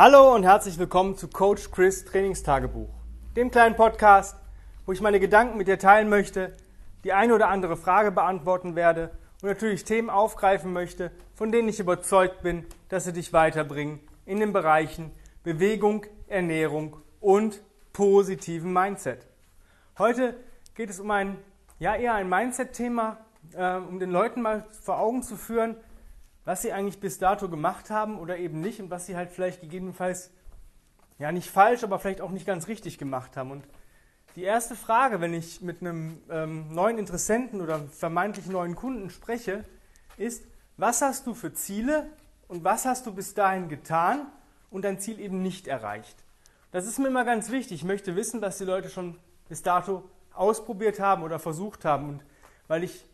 Hallo und herzlich willkommen zu Coach Chris Trainingstagebuch, dem kleinen Podcast, wo ich meine Gedanken mit dir teilen möchte, die eine oder andere Frage beantworten werde und natürlich Themen aufgreifen möchte, von denen ich überzeugt bin, dass sie dich weiterbringen in den Bereichen Bewegung, Ernährung und positiven Mindset. Heute geht es um ein, ja eher ein Mindset-Thema, äh, um den Leuten mal vor Augen zu führen, was sie eigentlich bis dato gemacht haben oder eben nicht und was sie halt vielleicht gegebenenfalls ja nicht falsch, aber vielleicht auch nicht ganz richtig gemacht haben. Und die erste Frage, wenn ich mit einem ähm, neuen Interessenten oder vermeintlich neuen Kunden spreche, ist, was hast du für Ziele und was hast du bis dahin getan und dein Ziel eben nicht erreicht? Das ist mir immer ganz wichtig. Ich möchte wissen, was die Leute schon bis dato ausprobiert haben oder versucht haben. Und weil ich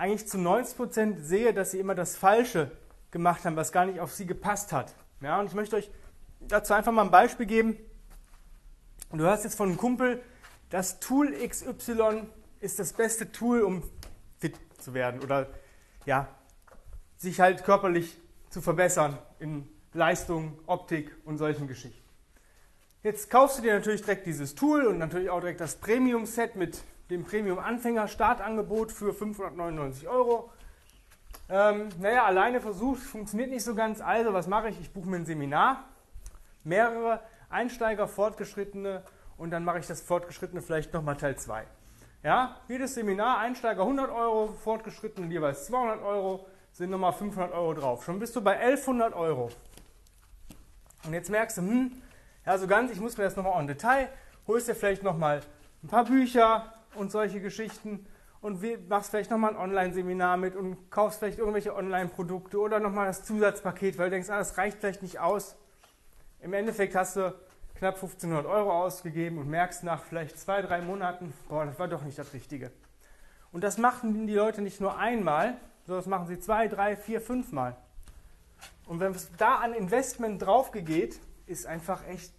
eigentlich zu 90 Prozent sehe, dass sie immer das Falsche gemacht haben, was gar nicht auf sie gepasst hat. Ja, und ich möchte euch dazu einfach mal ein Beispiel geben. Du hörst jetzt von einem Kumpel, das Tool XY ist das beste Tool, um fit zu werden oder ja, sich halt körperlich zu verbessern in Leistung, Optik und solchen Geschichten. Jetzt kaufst du dir natürlich direkt dieses Tool und natürlich auch direkt das Premium-Set mit dem Premium-Anfänger-Startangebot für 599 Euro. Ähm, naja, alleine versucht, funktioniert nicht so ganz. Also, was mache ich? Ich buche mir ein Seminar, mehrere Einsteiger, Fortgeschrittene und dann mache ich das Fortgeschrittene vielleicht nochmal Teil 2. Ja, jedes Seminar, Einsteiger 100 Euro, Fortgeschrittene jeweils 200 Euro, sind nochmal 500 Euro drauf. Schon bist du bei 1100 Euro. Und jetzt merkst du, hm, ja, so ganz, ich muss mir das nochmal en Detail, holst dir vielleicht nochmal ein paar Bücher, und solche Geschichten und machst vielleicht nochmal ein Online-Seminar mit und kaufst vielleicht irgendwelche Online-Produkte oder nochmal das Zusatzpaket, weil du denkst, ah, das reicht vielleicht nicht aus. Im Endeffekt hast du knapp 1500 Euro ausgegeben und merkst nach vielleicht zwei, drei Monaten, boah, das war doch nicht das Richtige. Und das machen die Leute nicht nur einmal, sondern das machen sie zwei, drei, vier, fünf Mal. Und wenn es da an Investment draufgeht, ist einfach echt,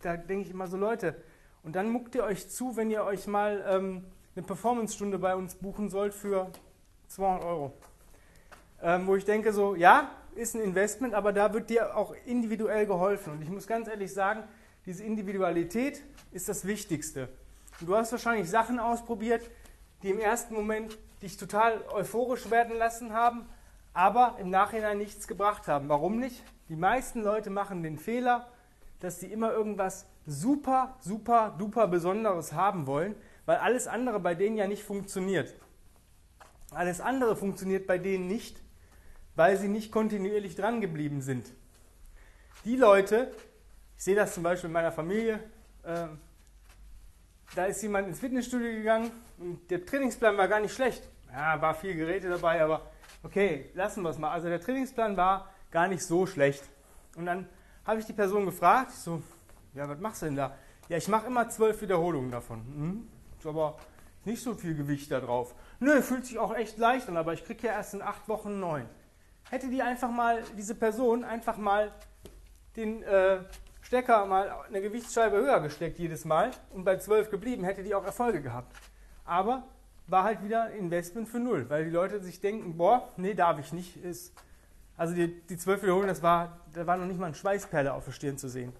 da denke ich immer so, Leute, und dann muckt ihr euch zu, wenn ihr euch mal ähm, eine Performance-Stunde bei uns buchen sollt für 200 Euro. Ähm, wo ich denke so, ja, ist ein Investment, aber da wird dir auch individuell geholfen. Und ich muss ganz ehrlich sagen, diese Individualität ist das Wichtigste. Und du hast wahrscheinlich Sachen ausprobiert, die im ersten Moment dich total euphorisch werden lassen haben, aber im Nachhinein nichts gebracht haben. Warum nicht? Die meisten Leute machen den Fehler, dass sie immer irgendwas super, super, duper Besonderes haben wollen, weil alles andere bei denen ja nicht funktioniert. Alles andere funktioniert bei denen nicht, weil sie nicht kontinuierlich dran geblieben sind. Die Leute, ich sehe das zum Beispiel in meiner Familie, äh, da ist jemand ins Fitnessstudio gegangen und der Trainingsplan war gar nicht schlecht. Ja, war viel Geräte dabei, aber okay, lassen wir es mal. Also der Trainingsplan war gar nicht so schlecht. Und dann habe ich die Person gefragt, so, ja, was machst du denn da? Ja, ich mache immer zwölf Wiederholungen davon. Hm? Ist aber nicht so viel Gewicht da drauf. Nö, fühlt sich auch echt leicht an, aber ich kriege ja erst in acht Wochen neun. Hätte die einfach mal, diese Person einfach mal den äh, Stecker mal eine Gewichtsscheibe höher gesteckt jedes Mal und bei zwölf geblieben, hätte die auch Erfolge gehabt. Aber war halt wieder Investment für null, weil die Leute sich denken, boah, nee, darf ich nicht. Ist, also die, zwölf Wiederholungen, das war, da war noch nicht mal ein Schweißperle auf der Stirn zu sehen.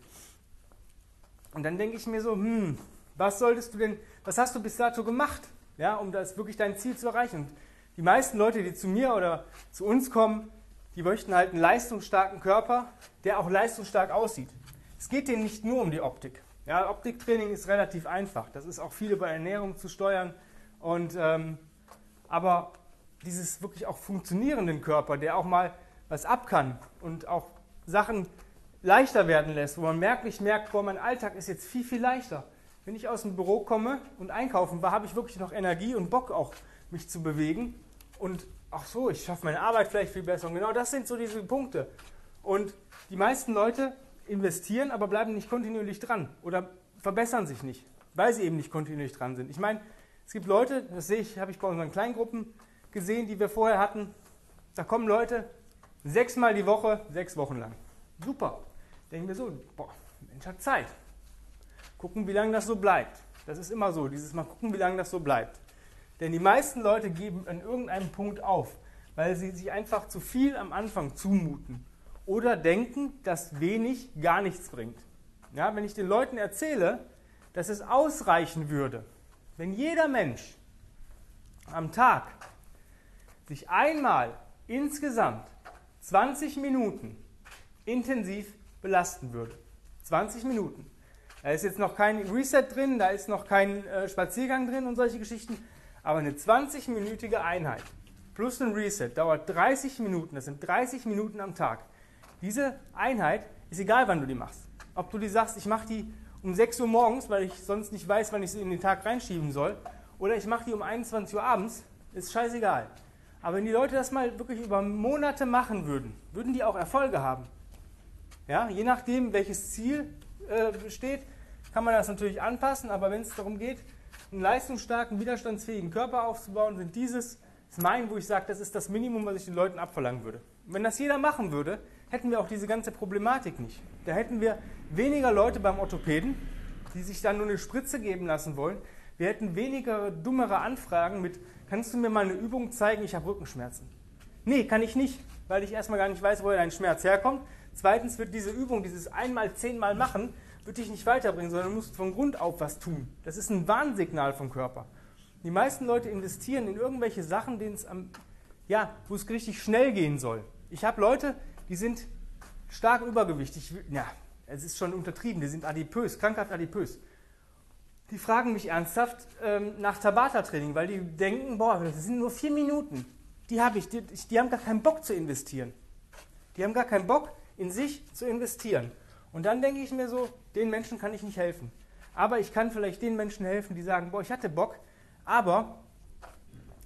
Und dann denke ich mir so, hm, was solltest du denn, was hast du bis dato gemacht, ja, um das wirklich dein Ziel zu erreichen? Und die meisten Leute, die zu mir oder zu uns kommen, die möchten halt einen leistungsstarken Körper, der auch leistungsstark aussieht. Es geht denen nicht nur um die Optik. Ja, Optiktraining ist relativ einfach. Das ist auch viel über Ernährung zu steuern. Und, ähm, aber dieses wirklich auch funktionierenden Körper, der auch mal was ab kann und auch Sachen leichter werden lässt, wo man merklich merkt, boah, mein Alltag ist jetzt viel, viel leichter. Wenn ich aus dem Büro komme und einkaufen war, habe ich wirklich noch Energie und Bock auch, mich zu bewegen. Und ach so, ich schaffe meine Arbeit vielleicht viel besser. Und genau das sind so diese Punkte. Und die meisten Leute investieren, aber bleiben nicht kontinuierlich dran oder verbessern sich nicht, weil sie eben nicht kontinuierlich dran sind. Ich meine, es gibt Leute, das sehe ich, habe ich bei unseren Kleingruppen gesehen, die wir vorher hatten. Da kommen Leute sechsmal die Woche, sechs Wochen lang. Super denken wir so, boah, Mensch hat Zeit. Gucken, wie lange das so bleibt. Das ist immer so, dieses Mal gucken, wie lange das so bleibt. Denn die meisten Leute geben an irgendeinem Punkt auf, weil sie sich einfach zu viel am Anfang zumuten oder denken, dass wenig gar nichts bringt. Ja, wenn ich den Leuten erzähle, dass es ausreichen würde, wenn jeder Mensch am Tag sich einmal insgesamt 20 Minuten intensiv belasten würde. 20 Minuten. Da ist jetzt noch kein Reset drin, da ist noch kein äh, Spaziergang drin und solche Geschichten. Aber eine 20-minütige Einheit plus ein Reset dauert 30 Minuten. Das sind 30 Minuten am Tag. Diese Einheit ist egal, wann du die machst. Ob du die sagst, ich mache die um 6 Uhr morgens, weil ich sonst nicht weiß, wann ich sie in den Tag reinschieben soll, oder ich mache die um 21 Uhr abends, ist scheißegal. Aber wenn die Leute das mal wirklich über Monate machen würden, würden die auch Erfolge haben. Ja, je nachdem, welches Ziel äh, steht, kann man das natürlich anpassen, aber wenn es darum geht, einen leistungsstarken, widerstandsfähigen Körper aufzubauen, sind dieses ist mein, wo ich sage, das ist das Minimum, was ich den Leuten abverlangen würde. Wenn das jeder machen würde, hätten wir auch diese ganze Problematik nicht. Da hätten wir weniger Leute beim Orthopäden, die sich dann nur eine Spritze geben lassen wollen. Wir hätten weniger dummere Anfragen mit, kannst du mir mal eine Übung zeigen, ich habe Rückenschmerzen. Nee, kann ich nicht, weil ich erstmal gar nicht weiß, woher dein Schmerz herkommt. Zweitens wird diese Übung, dieses einmal, zehnmal machen, wird dich nicht weiterbringen, sondern du musst von Grund auf was tun. Das ist ein Warnsignal vom Körper. Die meisten Leute investieren in irgendwelche Sachen, denen es am, ja, wo es richtig schnell gehen soll. Ich habe Leute, die sind stark übergewichtig. Ja, es ist schon untertrieben, die sind adipös, krankhaft adipös. Die fragen mich ernsthaft ähm, nach Tabata-Training, weil die denken, boah, das sind nur vier Minuten. Die habe ich, die, die haben gar keinen Bock zu investieren. Die haben gar keinen Bock, in sich zu investieren. Und dann denke ich mir so, den Menschen kann ich nicht helfen. Aber ich kann vielleicht den Menschen helfen, die sagen, boah, ich hatte Bock, aber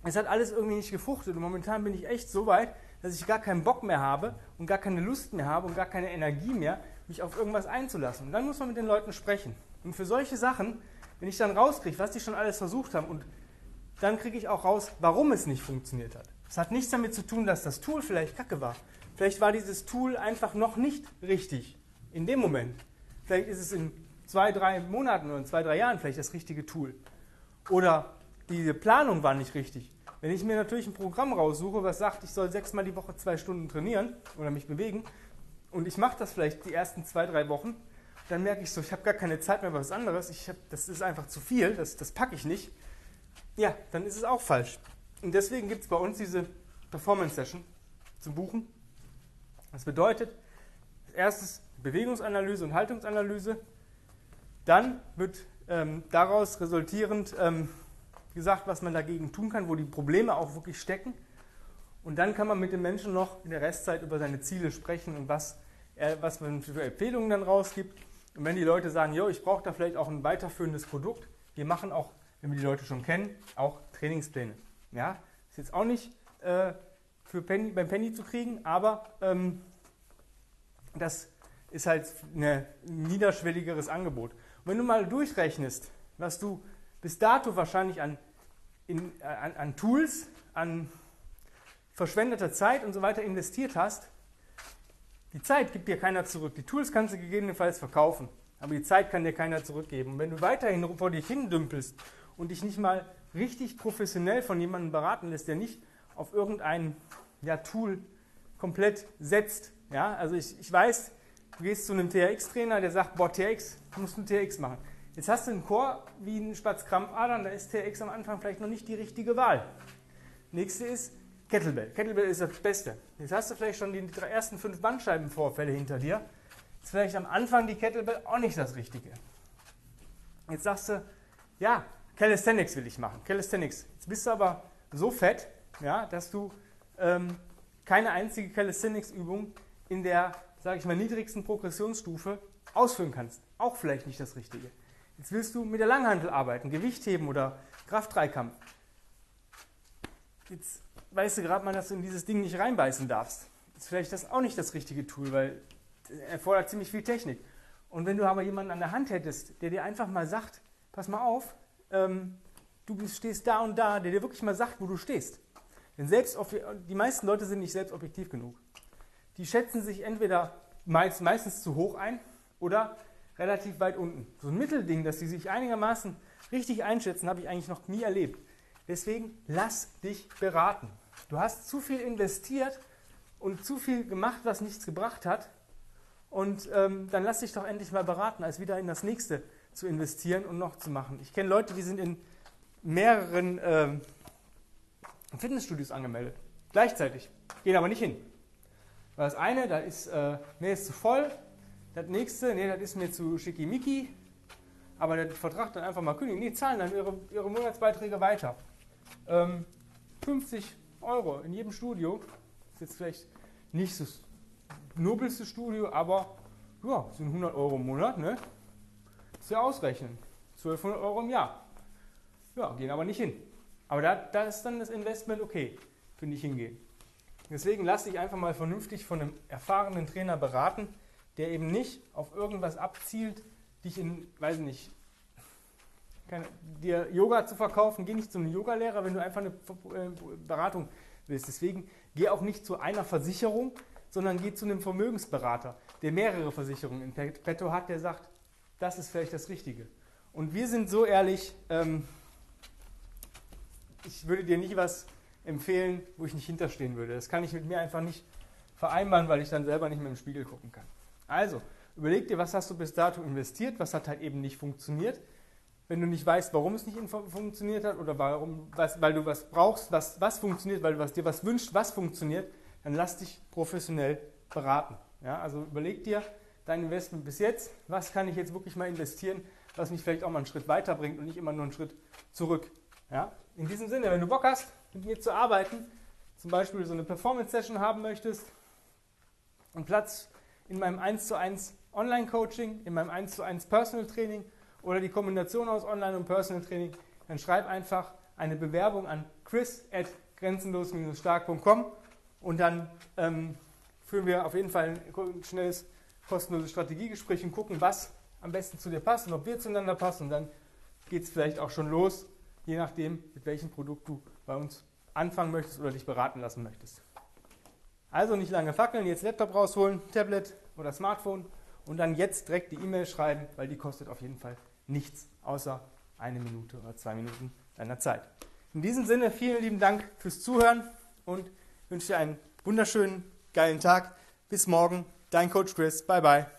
es hat alles irgendwie nicht gefruchtet und momentan bin ich echt so weit, dass ich gar keinen Bock mehr habe und gar keine Lust mehr habe und gar keine Energie mehr, mich auf irgendwas einzulassen. Und dann muss man mit den Leuten sprechen. Und für solche Sachen, wenn ich dann rauskriege, was die schon alles versucht haben und dann kriege ich auch raus, warum es nicht funktioniert hat. Es hat nichts damit zu tun, dass das Tool vielleicht kacke war. Vielleicht war dieses Tool einfach noch nicht richtig in dem Moment. Vielleicht ist es in zwei, drei Monaten oder in zwei, drei Jahren vielleicht das richtige Tool. Oder diese Planung war nicht richtig. Wenn ich mir natürlich ein Programm raussuche, was sagt, ich soll sechsmal die Woche zwei Stunden trainieren oder mich bewegen und ich mache das vielleicht die ersten zwei, drei Wochen, dann merke ich so, ich habe gar keine Zeit mehr für was anderes, ich hab, das ist einfach zu viel, das, das packe ich nicht, ja, dann ist es auch falsch. Und deswegen gibt es bei uns diese Performance-Session zum Buchen. Das bedeutet, erstes Bewegungsanalyse und Haltungsanalyse, dann wird ähm, daraus resultierend ähm, gesagt, was man dagegen tun kann, wo die Probleme auch wirklich stecken. Und dann kann man mit den Menschen noch in der Restzeit über seine Ziele sprechen und was, er, was man für Empfehlungen dann rausgibt. Und wenn die Leute sagen, jo, ich brauche da vielleicht auch ein weiterführendes Produkt, wir machen auch, wenn wir die Leute schon kennen, auch Trainingspläne. Ja, ist jetzt auch nicht äh, für Penny, beim Penny zu kriegen, aber ähm, das ist halt ein niederschwelligeres Angebot. Und wenn du mal durchrechnest, was du bis dato wahrscheinlich an, in, äh, an, an Tools, an verschwendeter Zeit und so weiter investiert hast, die Zeit gibt dir keiner zurück. Die Tools kannst du gegebenenfalls verkaufen, aber die Zeit kann dir keiner zurückgeben. Und wenn du weiterhin vor dich hindümpelst und dich nicht mal richtig professionell von jemandem beraten lässt, der nicht auf irgendein ja, Tool komplett setzt. Ja? Also ich, ich weiß, du gehst zu einem TRX-Trainer, der sagt, boah, TRX, du musst einen TRX machen. Jetzt hast du einen Chor wie einen Spatz Krampfadern, da ist TRX am Anfang vielleicht noch nicht die richtige Wahl. Nächste ist Kettlebell. Kettlebell ist das Beste. Jetzt hast du vielleicht schon die ersten fünf Bandscheibenvorfälle hinter dir. Ist vielleicht am Anfang die Kettlebell auch nicht das Richtige. Jetzt sagst du, ja, Calisthenics will ich machen. Calisthenics. Jetzt bist du aber so fett, ja, dass du ähm, keine einzige Calisthenics-Übung in der, sage ich mal, niedrigsten Progressionsstufe ausführen kannst. Auch vielleicht nicht das Richtige. Jetzt willst du mit der Langhantel arbeiten, Gewicht heben oder Kraft-Dreikampf. Jetzt weißt du gerade mal, dass du in dieses Ding nicht reinbeißen darfst. Ist vielleicht das auch nicht das richtige Tool, weil er erfordert ziemlich viel Technik. Und wenn du aber jemanden an der Hand hättest, der dir einfach mal sagt, pass mal auf, ähm, du stehst da und da, der dir wirklich mal sagt, wo du stehst. Denn selbst die meisten Leute sind nicht selbst objektiv genug. Die schätzen sich entweder meist, meistens zu hoch ein oder relativ weit unten. So ein Mittelding, dass sie sich einigermaßen richtig einschätzen, habe ich eigentlich noch nie erlebt. Deswegen lass dich beraten. Du hast zu viel investiert und zu viel gemacht, was nichts gebracht hat. Und ähm, dann lass dich doch endlich mal beraten, als wieder in das nächste zu investieren und noch zu machen. Ich kenne Leute, die sind in mehreren ähm, Fitnessstudios angemeldet. Gleichzeitig. Gehen aber nicht hin. Weil das eine, da ist, äh, nee, ist zu voll. Das nächste, nee, das ist mir zu schickimicki. Aber der Vertrag dann einfach mal kündigen. Nee, zahlen dann ihre, ihre Monatsbeiträge weiter. Ähm, 50 Euro in jedem Studio. Ist jetzt vielleicht nicht das nobelste Studio, aber ja, sind 100 Euro im Monat, ne? Ist ja ausrechnen. 1200 Euro im Jahr. Ja, gehen aber nicht hin. Aber da, da ist dann das Investment okay, finde ich hingehen. Deswegen lass dich einfach mal vernünftig von einem erfahrenen Trainer beraten, der eben nicht auf irgendwas abzielt, dich in, weiß ich nicht, keine, dir Yoga zu verkaufen. Geh nicht zu einem Yogalehrer, wenn du einfach eine äh, Beratung willst. Deswegen geh auch nicht zu einer Versicherung, sondern geh zu einem Vermögensberater, der mehrere Versicherungen in petto hat, der sagt, das ist vielleicht das Richtige. Und wir sind so ehrlich, ähm, ich würde dir nicht was empfehlen, wo ich nicht hinterstehen würde. Das kann ich mit mir einfach nicht vereinbaren, weil ich dann selber nicht mehr im Spiegel gucken kann. Also, überleg dir, was hast du bis dato investiert, was hat halt eben nicht funktioniert. Wenn du nicht weißt, warum es nicht funktioniert hat oder warum, was, weil du was brauchst, was, was funktioniert, weil du was, dir was wünschst, was funktioniert, dann lass dich professionell beraten. Ja, also überleg dir dein Investment bis jetzt, was kann ich jetzt wirklich mal investieren, was mich vielleicht auch mal einen Schritt weiterbringt und nicht immer nur einen Schritt zurück. Ja? In diesem Sinne, wenn du Bock hast, mit mir zu arbeiten, zum Beispiel so eine Performance-Session haben möchtest, einen Platz in meinem 1 zu 1 Online-Coaching, in meinem 1 zu 1 Personal Training oder die Kombination aus Online- und Personal Training, dann schreib einfach eine Bewerbung an chris at grenzenlos-stark.com und dann ähm, führen wir auf jeden Fall ein schnelles, kostenloses Strategiegespräch und gucken, was am besten zu dir passt und ob wir zueinander passen. Und dann geht es vielleicht auch schon los, je nachdem, mit welchem Produkt du bei uns anfangen möchtest oder dich beraten lassen möchtest. Also nicht lange fackeln, jetzt Laptop rausholen, Tablet oder Smartphone und dann jetzt direkt die E-Mail schreiben, weil die kostet auf jeden Fall nichts, außer eine Minute oder zwei Minuten deiner Zeit. In diesem Sinne, vielen lieben Dank fürs Zuhören und wünsche dir einen wunderschönen, geilen Tag. Bis morgen, dein Coach Chris. Bye bye.